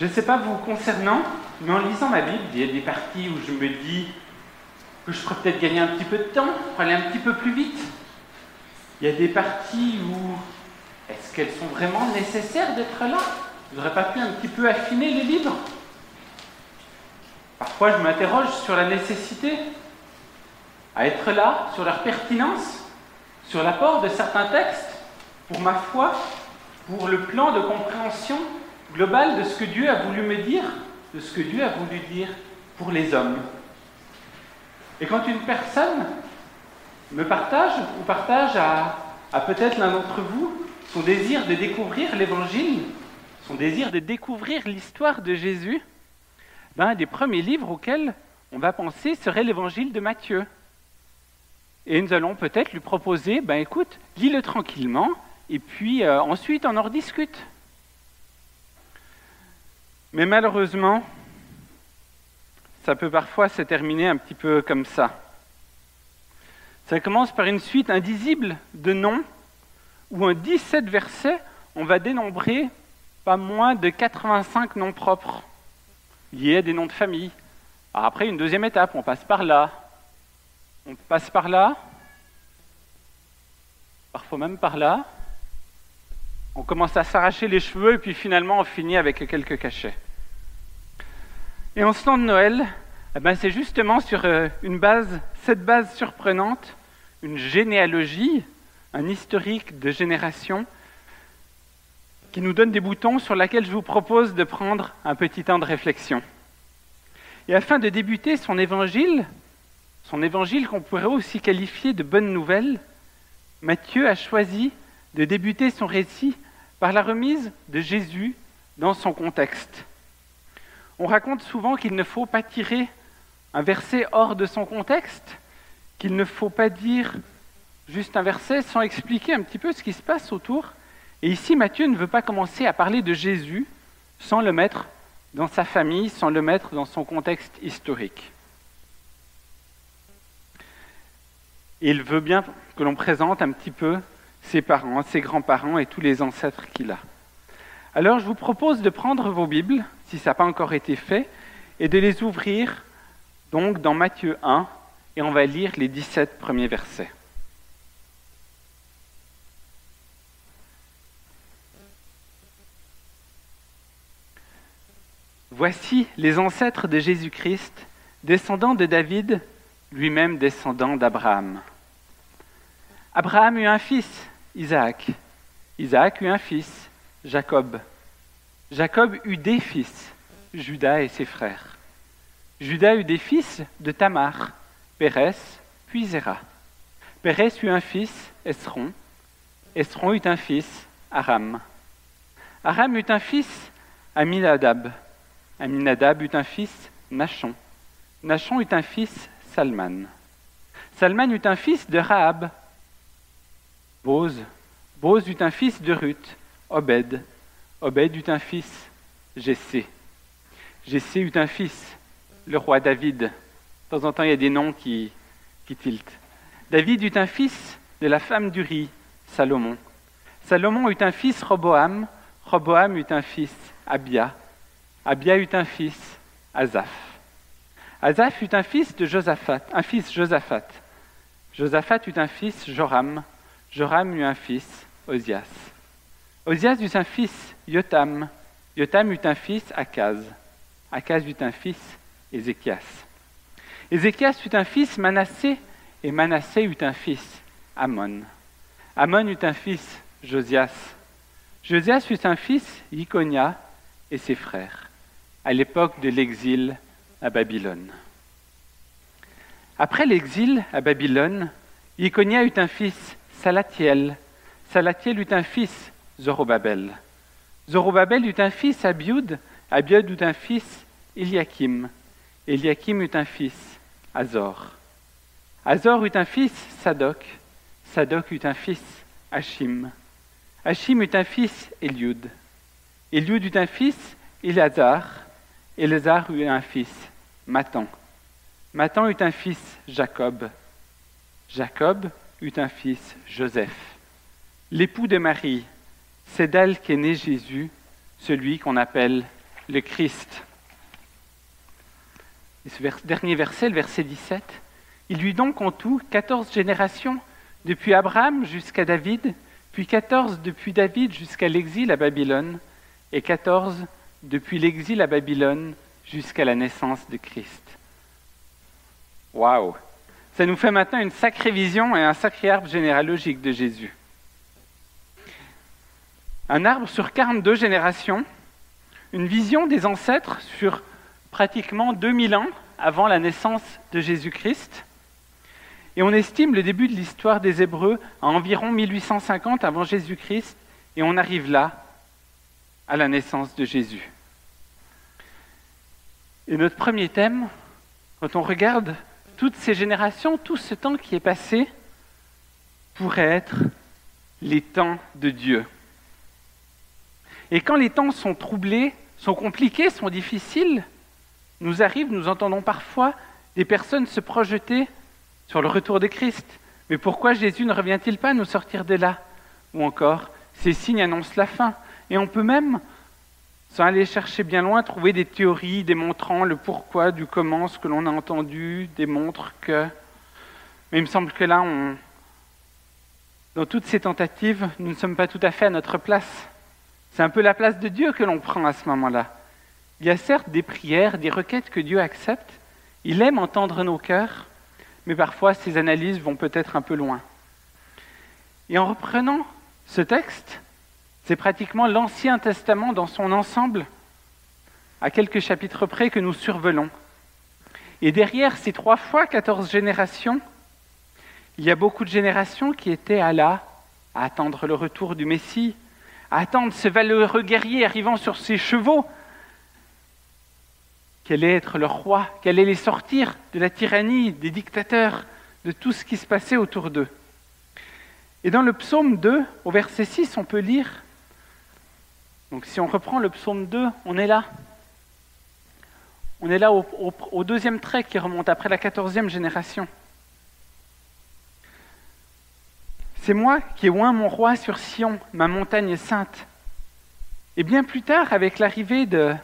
Je ne sais pas vous concernant, mais en lisant ma Bible, il y a des parties où je me dis que je pourrais peut-être gagner un petit peu de temps pour aller un petit peu plus vite. Il y a des parties où est-ce qu'elles sont vraiment nécessaires d'être là? Je n'aurais pas pu un petit peu affiner les livres? Parfois, je m'interroge sur la nécessité à être là, sur leur pertinence, sur l'apport de certains textes pour ma foi, pour le plan de compréhension globale de ce que Dieu a voulu me dire, de ce que Dieu a voulu dire pour les hommes. Et quand une personne me partage ou partage à, à peut-être l'un d'entre vous son désir de découvrir l'Évangile, son désir de découvrir l'histoire de Jésus, ben, un des premiers livres auxquels on va penser serait l'Évangile de Matthieu. Et nous allons peut-être lui proposer, ben écoute, lis-le tranquillement, et puis euh, ensuite on en rediscute. Mais malheureusement, ça peut parfois se terminer un petit peu comme ça. Ça commence par une suite indisible de noms, où en 17 versets, on va dénombrer pas moins de 85 noms propres, liés à des noms de famille. après, une deuxième étape, on passe par là, on passe par là, parfois même par là, on commence à s'arracher les cheveux et puis finalement on finit avec quelques cachets. Et en ce temps de Noël, eh ben c'est justement sur euh, une base, cette base surprenante, une généalogie, un historique de génération, qui nous donne des boutons sur lesquels je vous propose de prendre un petit temps de réflexion. Et afin de débuter son évangile, son évangile qu'on pourrait aussi qualifier de bonne nouvelle, Matthieu a choisi de débuter son récit par la remise de Jésus dans son contexte. On raconte souvent qu'il ne faut pas tirer un verset hors de son contexte, qu'il ne faut pas dire juste un verset sans expliquer un petit peu ce qui se passe autour. Et ici, Matthieu ne veut pas commencer à parler de Jésus sans le mettre dans sa famille, sans le mettre dans son contexte historique. il veut bien que l'on présente un petit peu ses parents, ses grands-parents et tous les ancêtres qu'il a. Alors je vous propose de prendre vos Bibles, si ça n'a pas encore été fait, et de les ouvrir donc dans Matthieu 1, et on va lire les 17 premiers versets. Voici les ancêtres de Jésus-Christ, descendants de David, lui-même descendant d'Abraham. Abraham eut un fils, Isaac. Eut un fils, Jacob. Jacob eut des fils, Judas et ses frères. Judas eut des fils de Tamar, Pérès, puis Zéra. Pérès eut un fils, Esron. Esron eut un fils, Aram. Aram eut un fils, Aminadab. Aminadab eut un fils, Nachon. Nachon eut un fils, Salman. Salman eut un fils de Rahab, Bose. Bose eut un fils de Ruth, Obed. Obed eut un fils, Jessé. Jessé eut un fils, le roi David. De temps en temps, il y a des noms qui, qui tiltent. David eut un fils de la femme d'Uri, Salomon. Salomon eut un fils, Roboam. Roboam eut un fils, Abia. Abia eut un fils, Azaph. Azaph eut un fils de Josaphat, un fils Josaphat. Josaphat eut un fils, Joram. Joram eut un fils, Osias. Osias eut un fils, Yotam. Yotam eut un fils, Akaz. Akaz eut un fils, Ézéchias. Ézéchias eut un fils, Manassé, et Manassé eut un fils, Amon. Amon eut un fils, Josias. Josias eut un fils, Iconia, et ses frères, à l'époque de l'exil à Babylone. Après l'exil à Babylone, Iconia eut un fils, Salatiel. Salatiel eut un fils, Zorobabel. Zorobabel eut un fils, Abiud. Abiud eut un fils, Eliakim. Eliakim eut un fils, Azor. Azor eut un fils, Sadok. Sadok eut un fils, Hachim. Hachim eut un fils, Eliud. Eliud eut un fils, Elazar. Elazar eut un fils, Matan. Matan eut un fils, Jacob. Jacob eut un fils, Joseph. L'époux de Marie, c'est d'elle qu'est né Jésus, celui qu'on appelle le Christ. Et ce dernier verset, le verset 17, il eut donc en tout 14 générations, depuis Abraham jusqu'à David, puis 14 depuis David jusqu'à l'exil à Babylone, et 14 depuis l'exil à Babylone jusqu'à la naissance de Christ. Waouh Ça nous fait maintenant une sacrée vision et un sacré arbre généalogique de Jésus. Un arbre sur 42 générations, une vision des ancêtres sur pratiquement 2000 ans avant la naissance de Jésus-Christ. Et on estime le début de l'histoire des Hébreux à environ 1850 avant Jésus-Christ, et on arrive là, à la naissance de Jésus. Et notre premier thème, quand on regarde toutes ces générations, tout ce temps qui est passé, pourrait être les temps de Dieu. Et quand les temps sont troublés, sont compliqués, sont difficiles, nous arrive, nous entendons parfois des personnes se projeter sur le retour de Christ. Mais pourquoi Jésus ne revient-il pas nous sortir de là? Ou encore, ces signes annoncent la fin. Et on peut même, sans aller chercher bien loin, trouver des théories démontrant le pourquoi du comment, ce que l'on a entendu démontre que... Mais il me semble que là, on... dans toutes ces tentatives, nous ne sommes pas tout à fait à notre place. C'est un peu la place de Dieu que l'on prend à ce moment-là. Il y a certes des prières, des requêtes que Dieu accepte. Il aime entendre nos cœurs, mais parfois ces analyses vont peut-être un peu loin. Et en reprenant ce texte, c'est pratiquement l'Ancien Testament dans son ensemble, à quelques chapitres près que nous survolons. Et derrière ces trois fois quatorze générations, il y a beaucoup de générations qui étaient à là, à attendre le retour du Messie, à attendre ce valeureux guerrier arrivant sur ses chevaux, allait être leur roi, qu'elle allait les sortir de la tyrannie, des dictateurs, de tout ce qui se passait autour d'eux? Et dans le psaume 2, au verset 6, on peut lire, donc si on reprend le psaume 2, on est là. On est là au, deuxième trait qui remonte après la quatorzième génération. C'est moi qui ai oint mon roi sur Sion, ma montagne sainte. Et bien plus tard, avec l'arrivée de,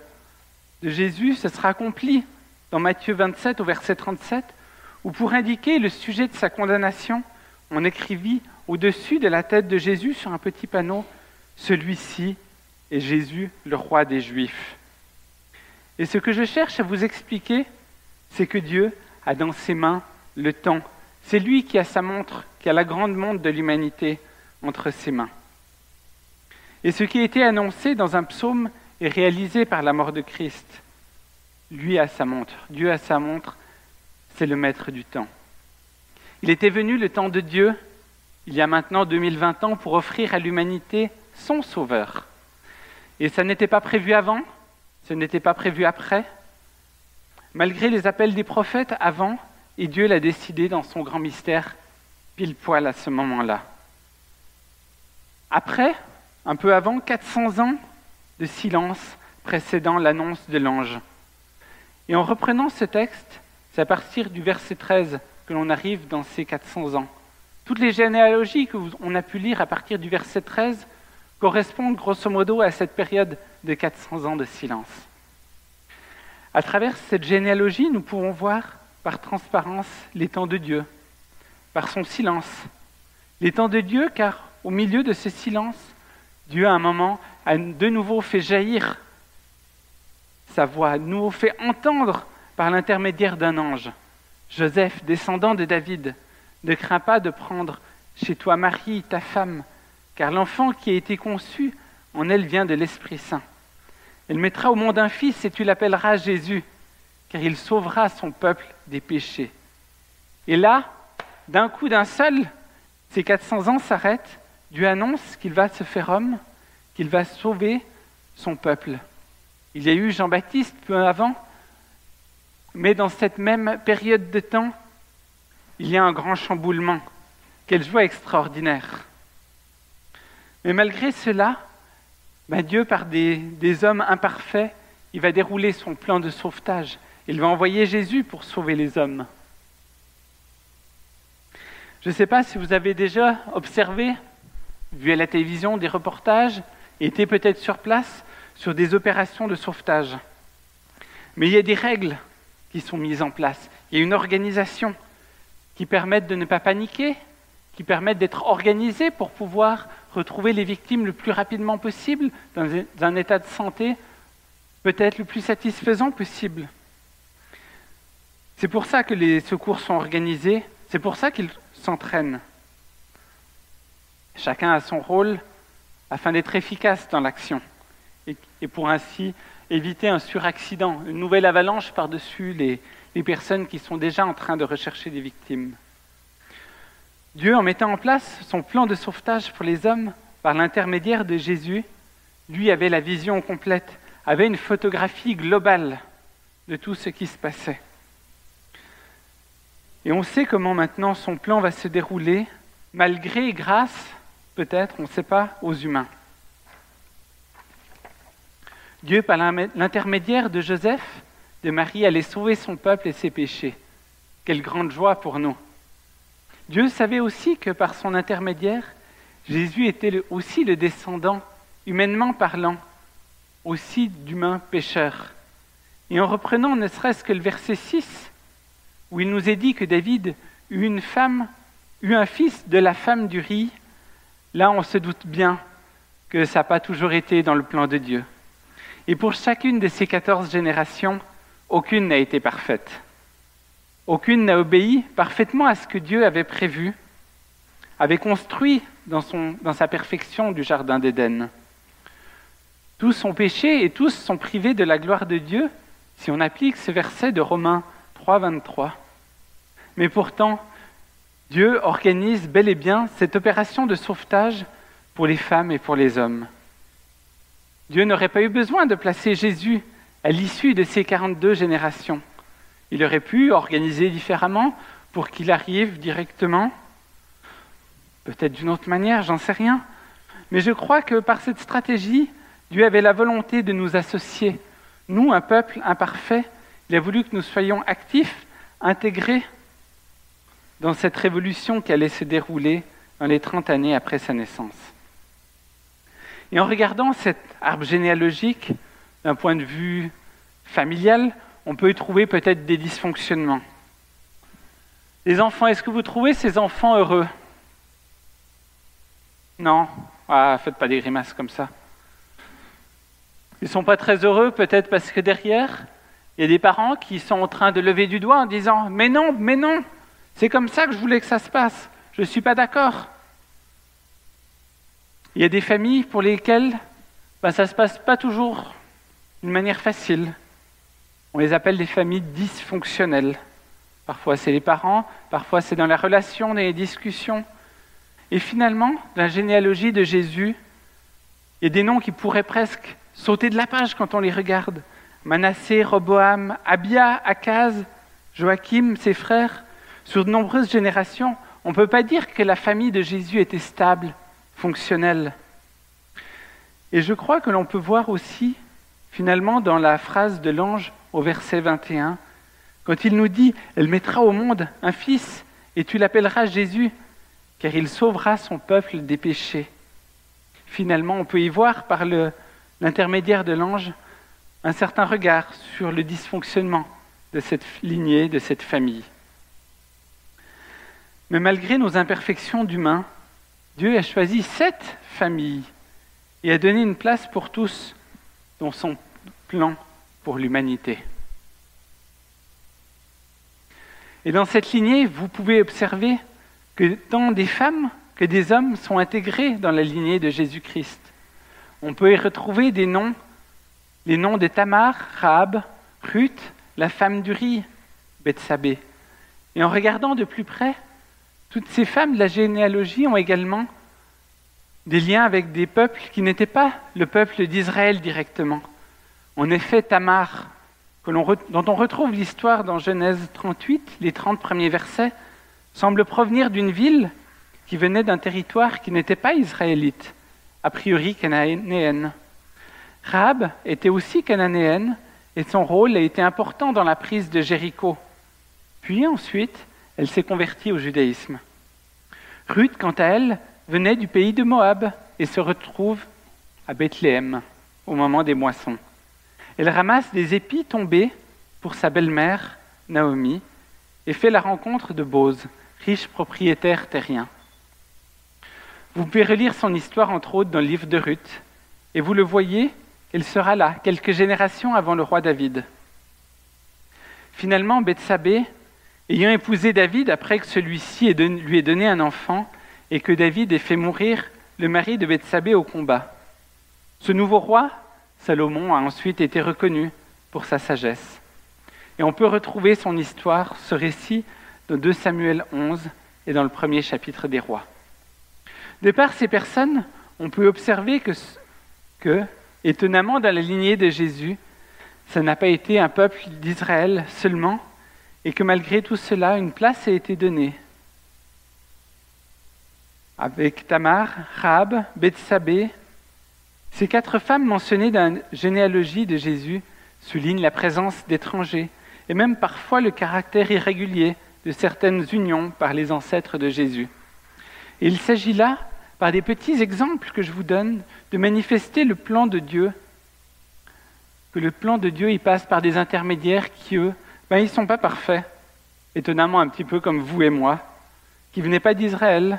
de Jésus, ce sera accompli dans Matthieu 27 au verset 37, où pour indiquer le sujet de sa condamnation, on écrivit au-dessus de la tête de Jésus sur un petit panneau, Celui-ci est Jésus, le roi des Juifs. Et ce que je cherche à vous expliquer, c'est que Dieu a dans ses mains le temps. C'est lui qui a sa montre, qui a la grande montre de l'humanité entre ses mains. Et ce qui a été annoncé dans un psaume est réalisé par la mort de Christ. Lui a sa montre, Dieu a sa montre, c'est le maître du temps. Il était venu le temps de Dieu, il y a maintenant 2020 ans, pour offrir à l'humanité son sauveur. Et ça n'était pas prévu avant, ce n'était pas prévu après? Malgré les appels des prophètes avant, et Dieu l'a décidé dans son grand mystère, pile poil à ce moment-là. Après, un peu avant, 400 ans, de silence précédant l'annonce de l'ange. Et en reprenant ce texte, c'est à partir du verset 13 que l'on arrive dans ces 400 ans. Toutes les généalogies qu'on a pu lire à partir du verset 13 correspondent grosso modo à cette période de 400 ans de silence. À travers cette généalogie, nous pouvons voir par transparence les temps de Dieu, par son silence. Les temps de Dieu, car au milieu de ce silence, Dieu à un moment a de nouveau fait jaillir sa voix, nous fait entendre par l'intermédiaire d'un ange. Joseph, descendant de David, ne crains pas de prendre chez toi Marie, ta femme, car l'enfant qui a été conçu en elle vient de l'Esprit Saint. Elle mettra au monde un fils et tu l'appelleras Jésus, car il sauvera son peuple des péchés. Et là, d'un coup d'un seul, ces 400 ans s'arrêtent, Dieu annonce qu'il va se faire homme, qu'il va sauver son peuple. Il y a eu Jean-Baptiste peu avant, mais dans cette même période de temps, il y a un grand chamboulement. Quelle joie extraordinaire. Mais malgré cela, ben Dieu, par des, hommes imparfaits, il va dérouler son plan de sauvetage. Il va envoyer Jésus pour sauver les hommes. Je ne sais pas si vous avez déjà observé, vu à la télévision, des reportages était peut-être sur place sur des opérations de sauvetage. Mais il y a des règles qui sont mises en place. Il y a une organisation qui permettent de ne pas paniquer, qui permettent d'être organisés pour pouvoir retrouver les victimes le plus rapidement possible, dans un état de santé peut-être le plus satisfaisant possible. C'est pour ça que les secours sont organisés, c'est pour ça qu'ils s'entraînent. Chacun a son rôle afin d'être efficace dans l'action et, pour ainsi éviter un suraccident, une nouvelle avalanche par-dessus les, les personnes qui sont déjà en train de rechercher des victimes. Dieu, en mettant en place son plan de sauvetage pour les hommes par l'intermédiaire de Jésus, lui avait la vision complète, avait une photographie globale de tout ce qui se passait. Et on sait comment maintenant son plan va se dérouler, malgré et grâce, peut-être, on ne sait pas, aux humains. Dieu, par l'intermédiaire de Joseph, de Marie, allait sauver son peuple et ses péchés. Quelle grande joie pour nous. Dieu savait aussi que par son intermédiaire, Jésus était aussi le descendant, humainement parlant, aussi d'humains pécheurs. Et en reprenant ne serait-ce que le verset 6, où il nous est dit que David eut une femme, eut un fils de la femme du riz, là on se doute bien que ça n'a pas toujours été dans le plan de Dieu. Et pour chacune de ces quatorze générations, aucune n'a été parfaite. Aucune n'a obéi parfaitement à ce que Dieu avait prévu, avait construit dans, dans sa perfection du Jardin d'Éden. Tous ont péché et tous sont privés de la gloire de Dieu si on applique ce verset de Romains 3, 23. Mais pourtant, Dieu organise bel et bien cette opération de sauvetage pour les femmes et pour les hommes. Dieu n'aurait pas eu besoin de placer Jésus à l'issue de ces 42 générations. Il aurait pu organiser différemment pour qu'il arrive directement, peut-être d'une autre manière, j'en sais rien. Mais je crois que par cette stratégie, Dieu avait la volonté de nous associer. Nous, un peuple imparfait, il a voulu que nous soyons actifs, intégrés dans cette révolution qui allait se dérouler dans les 30 années après sa naissance. Et en regardant cet arbre généalogique d'un point de vue familial, on peut y trouver peut-être des dysfonctionnements. Les enfants, est-ce que vous trouvez ces enfants heureux? Non? Ah, faites pas des grimaces comme ça. Ils ne sont pas très heureux, peut-être parce que derrière, il y a des parents qui sont en train de lever du doigt en disant Mais non, mais non, c'est comme ça que je voulais que ça se passe, je ne suis pas d'accord. Il y a des familles pour lesquelles ben, ça ne se passe pas toujours d'une manière facile. On les appelle des familles dysfonctionnelles. Parfois c'est les parents, parfois c'est dans la relation, dans les discussions. Et finalement, la généalogie de Jésus, il y a des noms qui pourraient presque sauter de la page quand on les regarde. Manassé, Roboam, Abia, Akaz, Joachim, ses frères. Sur de nombreuses générations, on ne peut pas dire que la famille de Jésus était stable, fonctionnelle. Et je crois que l'on peut voir aussi, finalement, dans la phrase de l'ange au verset 21, quand il nous dit, Elle mettra au monde un fils, et tu l'appelleras Jésus, car il sauvera son peuple des péchés. Finalement, on peut y voir par l'intermédiaire de l'ange un certain regard sur le dysfonctionnement de cette lignée, de cette famille. Mais malgré nos imperfections d'humains, Dieu a choisi cette famille et a donné une place pour tous dans son plan l'humanité. Et dans cette lignée, vous pouvez observer que tant des femmes que des hommes sont intégrés dans la lignée de Jésus-Christ. On peut y retrouver des noms, les noms de Tamar, Rahab, Ruth, la femme du riz, Bethsabée. Et en regardant de plus près, toutes ces femmes de la généalogie ont également des liens avec des peuples qui n'étaient pas le peuple d'Israël directement. En effet, Tamar, dont on retrouve l'histoire dans Genèse 38, les 30 premiers versets, semble provenir d'une ville qui venait d'un territoire qui n'était pas israélite, a priori cananéenne. Rahab était aussi cananéenne et son rôle a été important dans la prise de Jéricho. Puis ensuite, elle s'est convertie au judaïsme. Ruth, quant à elle, venait du pays de Moab et se retrouve à Bethléem. au moment des moissons. Elle ramasse des épis tombés pour sa belle-mère, Naomi, et fait la rencontre de Bose, riche propriétaire terrien. Vous pouvez relire son histoire, entre autres, dans le livre de Ruth, et vous le voyez, elle sera là, quelques générations avant le roi David. Finalement, Bethsabée, ayant épousé David après que celui-ci lui ait donné un enfant et que David ait fait mourir le mari de Bethsabée au combat. Ce nouveau roi, Salomon, a ensuite été reconnu pour sa sagesse. Et on peut retrouver son histoire, ce récit, dans 2 Samuel 11 et dans le premier chapitre des rois. De par ces personnes, on peut observer que, étonnamment, dans la lignée de Jésus, ça n'a pas été un peuple d'Israël seulement, et que malgré tout cela, une place a été donnée. Avec Tamar, Rab, Bethsabée, ces quatre femmes mentionnées dans la généalogie de Jésus soulignent la présence d'étrangers et même parfois le caractère irrégulier de certaines unions par les ancêtres de Jésus. Il s'agit là, par des petits exemples que je vous donne, de manifester le plan de Dieu, que le plan de Dieu il passe par des intermédiaires qui, eux, ben, ils ne sont pas parfaits, étonnamment un petit peu comme vous et moi, qui ne venaient pas d'Israël.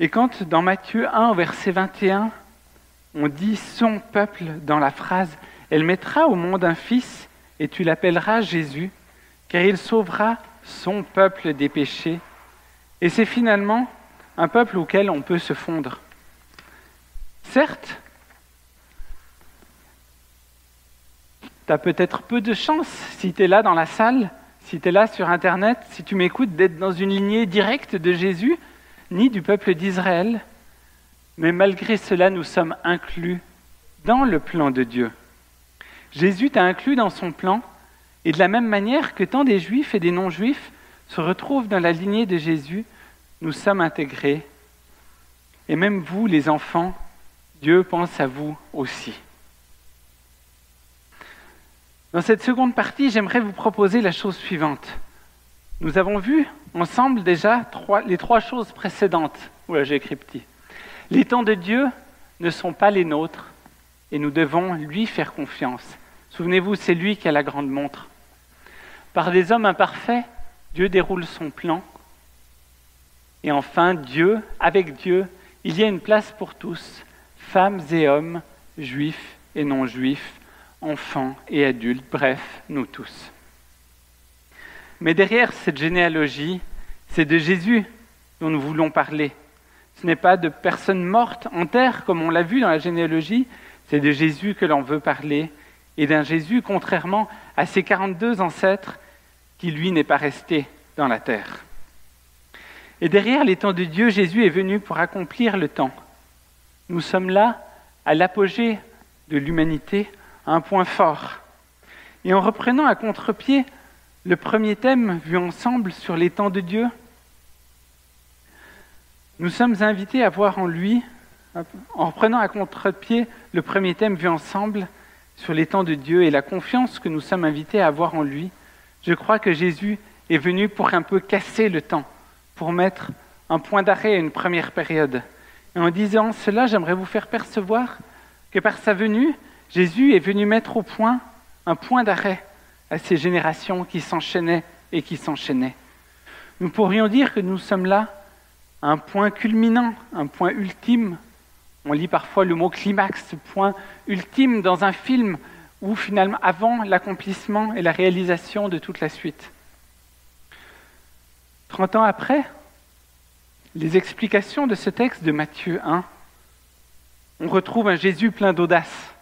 Et quand dans Matthieu 1, verset 21, on dit son peuple dans la phrase Elle mettra au monde un fils et tu l'appelleras Jésus, car il sauvera son peuple des péchés. Et c'est finalement un peuple auquel on peut se fondre. Certes, tu as peut-être peu de chance si tu es là dans la salle, si tu es là sur Internet, si tu m'écoutes, d'être dans une lignée directe de Jésus, ni du peuple d'Israël. Mais malgré cela, nous sommes inclus dans le plan de Dieu. Jésus t'a inclus dans son plan, et de la même manière que tant des juifs et des non-juifs se retrouvent dans la lignée de Jésus, nous sommes intégrés. Et même vous, les enfants, Dieu pense à vous aussi. Dans cette seconde partie, j'aimerais vous proposer la chose suivante. Nous avons vu ensemble déjà les trois choses précédentes. Oula, j'ai écrit petit. Les temps de Dieu ne sont pas les nôtres et nous devons lui faire confiance. Souvenez-vous, c'est lui qui a la grande montre. Par des hommes imparfaits, Dieu déroule son plan. Et enfin, Dieu, avec Dieu, il y a une place pour tous, femmes et hommes, juifs et non-juifs, enfants et adultes, bref, nous tous. Mais derrière cette généalogie, c'est de Jésus dont nous voulons parler. Ce n'est pas de personnes mortes en terre, comme on l'a vu dans la généalogie, c'est de Jésus que l'on veut parler, et d'un Jésus contrairement à ses 42 ancêtres, qui lui n'est pas resté dans la terre. Et derrière les temps de Dieu, Jésus est venu pour accomplir le temps. Nous sommes là à l'apogée de l'humanité, à un point fort. Et en reprenant à contre-pied le premier thème vu ensemble sur les temps de Dieu, nous sommes invités à voir en lui, en reprenant à contre-pied le premier thème vu ensemble sur les temps de Dieu et la confiance que nous sommes invités à avoir en lui, je crois que Jésus est venu pour un peu casser le temps, pour mettre un point d'arrêt à une première période. Et en disant cela, j'aimerais vous faire percevoir que par sa venue, Jésus est venu mettre au point un point d'arrêt à ces générations qui s'enchaînaient et qui s'enchaînaient. Nous pourrions dire que nous sommes là à un point culminant, un point ultime. On lit parfois le mot climax, ce point ultime dans un film ou finalement avant l'accomplissement et la réalisation de toute la suite. Trente ans après, les explications de ce texte de Matthieu 1, on retrouve un Jésus plein d'audace,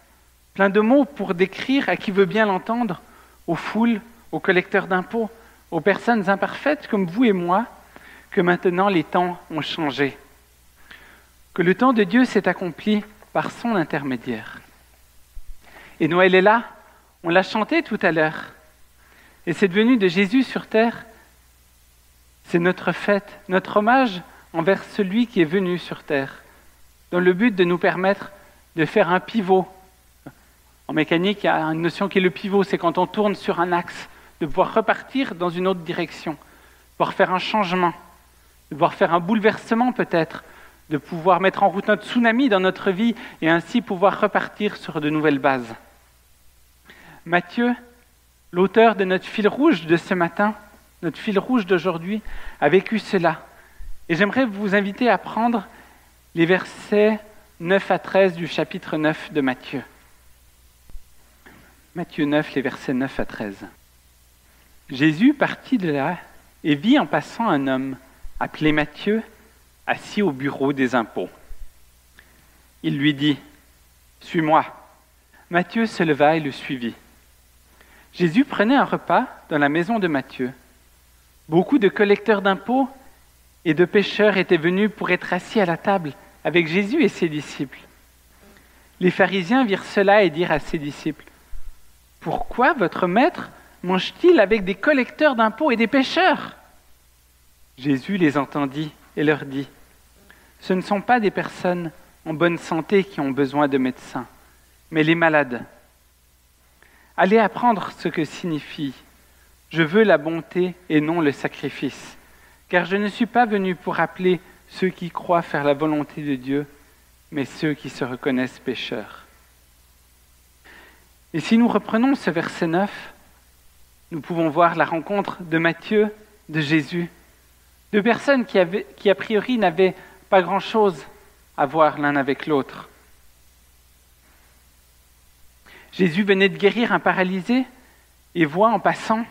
plein de mots pour décrire à qui veut bien l'entendre, aux foules, aux collecteurs d'impôts, aux personnes imparfaites comme vous et moi, que maintenant les temps ont changé, que le temps de Dieu s'est accompli par son intermédiaire. Et Noël est là, on l'a chanté tout à l'heure, et cette venue de Jésus sur terre, c'est notre fête, notre hommage envers celui qui est venu sur terre, dans le but de nous permettre de faire un pivot en mécanique, il y a une notion qui est le pivot, c'est quand on tourne sur un axe, de pouvoir repartir dans une autre direction, de pouvoir faire un changement, de pouvoir faire un bouleversement peut-être de pouvoir mettre en route notre tsunami dans notre vie et ainsi pouvoir repartir sur de nouvelles bases. Matthieu, l'auteur de notre fil rouge de ce matin, notre fil rouge d'aujourd'hui, a vécu cela. Et j'aimerais vous inviter à prendre les versets 9 à 13 du chapitre 9 de Matthieu. Matthieu 9, les versets 9 à 13. Jésus partit de là et vit en passant un homme appelé Matthieu, assis au bureau des impôts. Il lui dit, Suis-moi. Matthieu se leva et le suivit. Jésus prenait un repas dans la maison de Matthieu. Beaucoup de collecteurs d'impôts et de pêcheurs étaient venus pour être assis à la table avec Jésus et ses disciples. Les pharisiens virent cela et dirent à ses disciples, Pourquoi votre maître mange-t-il avec des collecteurs d'impôts et des pêcheurs? Jésus les entendit et leur dit, Ce ne sont pas des personnes en bonne santé qui ont besoin de médecins, mais les malades. Allez apprendre ce que signifie Je veux la bonté et non le sacrifice, car je ne suis pas venu pour appeler ceux qui croient faire la volonté de Dieu, mais ceux qui se reconnaissent pécheurs. Et si nous reprenons ce verset 9, nous pouvons voir la rencontre de Matthieu, de Jésus, deux personnes qui, a priori n'avaient pas grand-chose à voir l'un avec l'autre. Jésus venait de guérir un paralysé et voit en passant,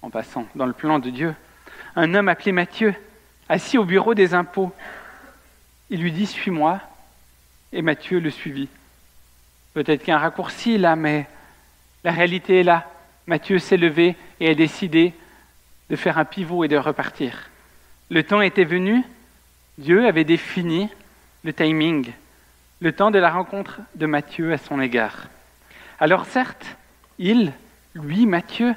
en passant dans le plan de Dieu, un homme appelé Matthieu, assis au bureau des impôts. Il lui dit Suis-moi, et Matthieu le suivit. Peut-être qu'un raccourci là, mais la réalité est là. Matthieu s'est levé et a décidé de faire un pivot et de repartir. Le temps était venu, Dieu avait défini le timing, le temps de la rencontre de Matthieu à son égard. Alors certes, il, lui, Matthieu,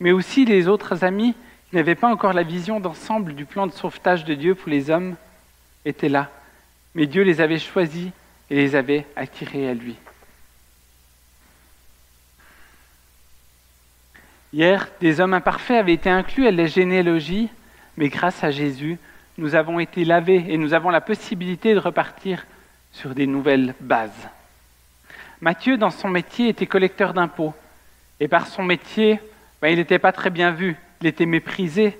mais aussi les autres amis qui n'avaient pas encore la vision d'ensemble du plan de sauvetage de Dieu pour les hommes, étaient là. Mais Dieu les avait choisis et les avait attirés à lui. Hier, des hommes imparfaits avaient été inclus à la généalogie mais grâce à Jésus, nous avons été lavés et nous avons la possibilité de repartir sur des nouvelles bases. Matthieu, dans son métier, était collecteur d'impôts. Et par son métier, ben, il n'était pas très bien vu. Il était méprisé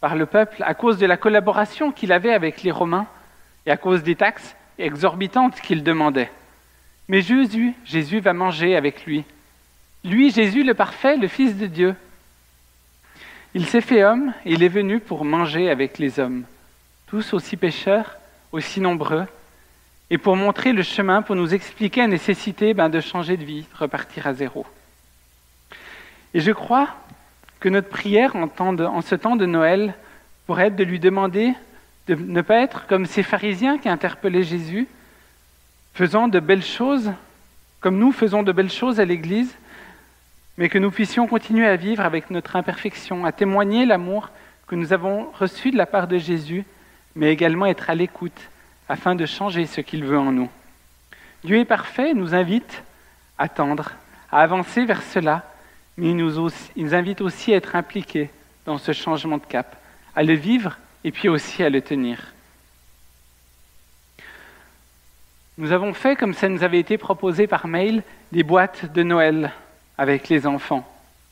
par le peuple à cause de la collaboration qu'il avait avec les Romains et à cause des taxes exorbitantes qu'il demandait. Mais Jésus, Jésus va manger avec lui. Lui, Jésus le parfait, le Fils de Dieu, il s'est fait homme et il est venu pour manger avec les hommes, tous aussi pécheurs, aussi nombreux, et pour montrer le chemin, pour nous expliquer la nécessité ben, de changer de vie, repartir à zéro. Et je crois que notre prière en, en ce temps de Noël pourrait être de lui demander de ne pas être comme ces pharisiens qui interpellaient Jésus, faisant de belles choses, comme nous faisons de belles choses à l'Église, mais que nous puissions continuer à vivre avec notre imperfection, à témoigner l'amour que nous avons reçu de la part de Jésus, mais également être à l'écoute afin de changer ce qu'il veut en nous. Dieu est parfait, nous invite à tendre, à avancer vers cela, mais il nous, il nous invite aussi à être impliqués dans ce changement de cap, à le vivre et puis aussi à le tenir. Nous avons fait, comme ça nous avait été proposé par mail, des boîtes de Noël avec les enfants.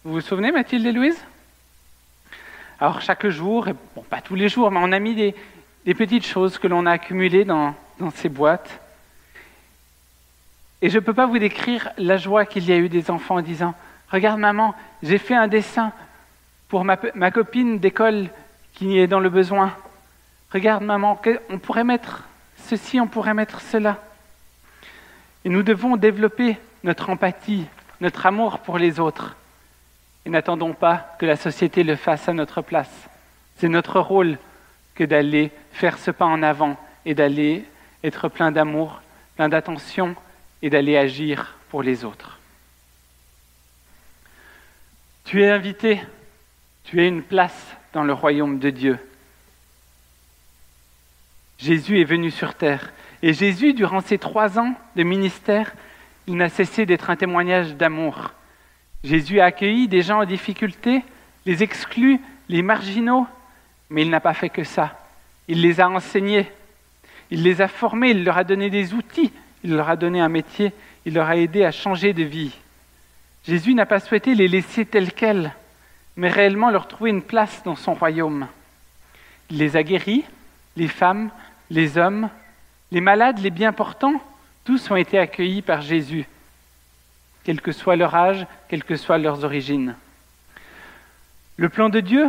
Vous vous souvenez, Mathilde et Louise? Alors chaque jour, bon pas tous les jours, mais on a mis des, petites choses que l'on a accumulées dans, ces boîtes. Et je ne peux pas vous décrire la joie qu'il y a eu des enfants en disant, regarde maman, j'ai fait un dessin pour ma copine d'école qui est dans le besoin. Regarde maman, on pourrait mettre ceci, on pourrait mettre cela. Et nous devons développer notre empathie notre amour pour les autres. Et n'attendons pas que la société le fasse à notre place. C'est notre rôle que d'aller faire ce pas en avant et d'aller être plein d'amour, plein d'attention et d'aller agir pour les autres. Tu es invité, tu es une place dans le royaume de Dieu. Jésus est venu sur terre et Jésus, durant ses trois ans de ministère, il n'a cessé d'être un témoignage d'amour. Jésus a accueilli des gens en difficulté, les exclus, les marginaux, mais il n'a pas fait que ça. Il les a enseignés. il les a formés, il leur a donné des outils, il leur a donné un métier, il leur a aidé à changer de vie. Jésus n'a pas souhaité les laisser tels quels, mais réellement leur trouver une place dans son royaume. Il les a guéris, les femmes, les hommes, les malades, les bien portants, tous ont été accueillis par Jésus, quel que soit leur âge, quelles que soient leurs origines. Le plan de Dieu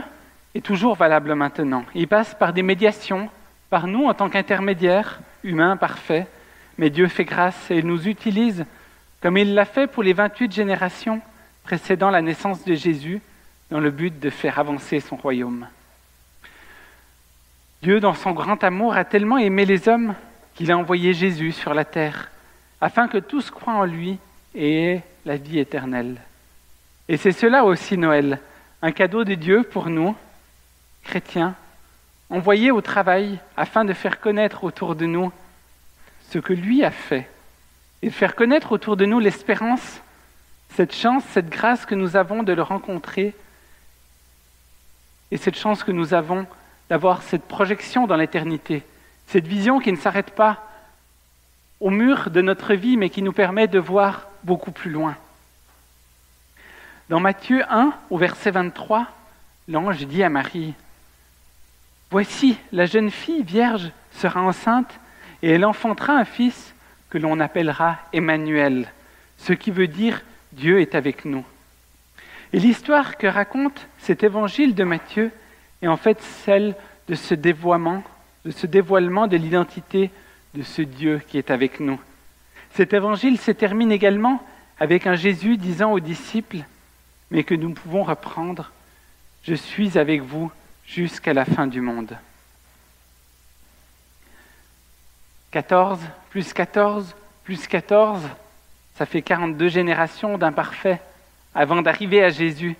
est toujours valable maintenant. Il passe par des médiations, par nous en tant qu'intermédiaires, humains parfaits, mais Dieu fait grâce et il nous utilise comme il l'a fait pour les 28 générations précédant la naissance de Jésus, dans le but de faire avancer son royaume. Dieu, dans son grand amour, a tellement aimé les hommes qu'il a envoyé Jésus sur la terre, afin que tous croient en lui et aient la vie éternelle. Et c'est cela aussi Noël, un cadeau de Dieu pour nous, chrétiens, envoyés au travail afin de faire connaître autour de nous ce que lui a fait et de faire connaître autour de nous l'espérance, cette chance, cette grâce que nous avons de le rencontrer et cette chance que nous avons d'avoir cette projection dans l'éternité, cette vision qui ne s'arrête pas au mur de notre vie, mais qui nous permet de voir beaucoup plus loin. Dans Matthieu 1, au verset 23, l'ange dit à Marie, Voici, la jeune fille vierge sera enceinte et elle enfantera un fils que l'on appellera Emmanuel, ce qui veut dire Dieu est avec nous. Et l'histoire que raconte cet évangile de Matthieu est en fait celle de ce dévoiement, de ce dévoilement de l'identité de ce Dieu qui est avec nous. Cet évangile se termine également avec un Jésus disant aux disciples, mais que nous pouvons reprendre, Je suis avec vous jusqu'à la fin du monde. 14 plus 14 plus 14, ça fait 42 générations d'imparfaits avant d'arriver à Jésus.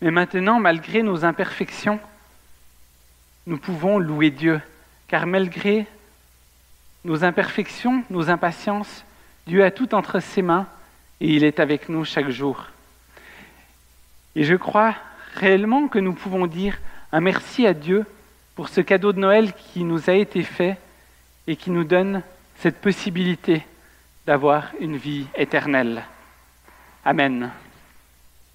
Mais maintenant, malgré nos imperfections, nous pouvons louer Dieu, car malgré nos imperfections, nos impatiences, Dieu a tout entre ses mains et il est avec nous chaque jour. Et je crois réellement que nous pouvons dire un merci à Dieu pour ce cadeau de Noël qui nous a été fait et qui nous donne cette possibilité d'avoir une vie éternelle. Amen.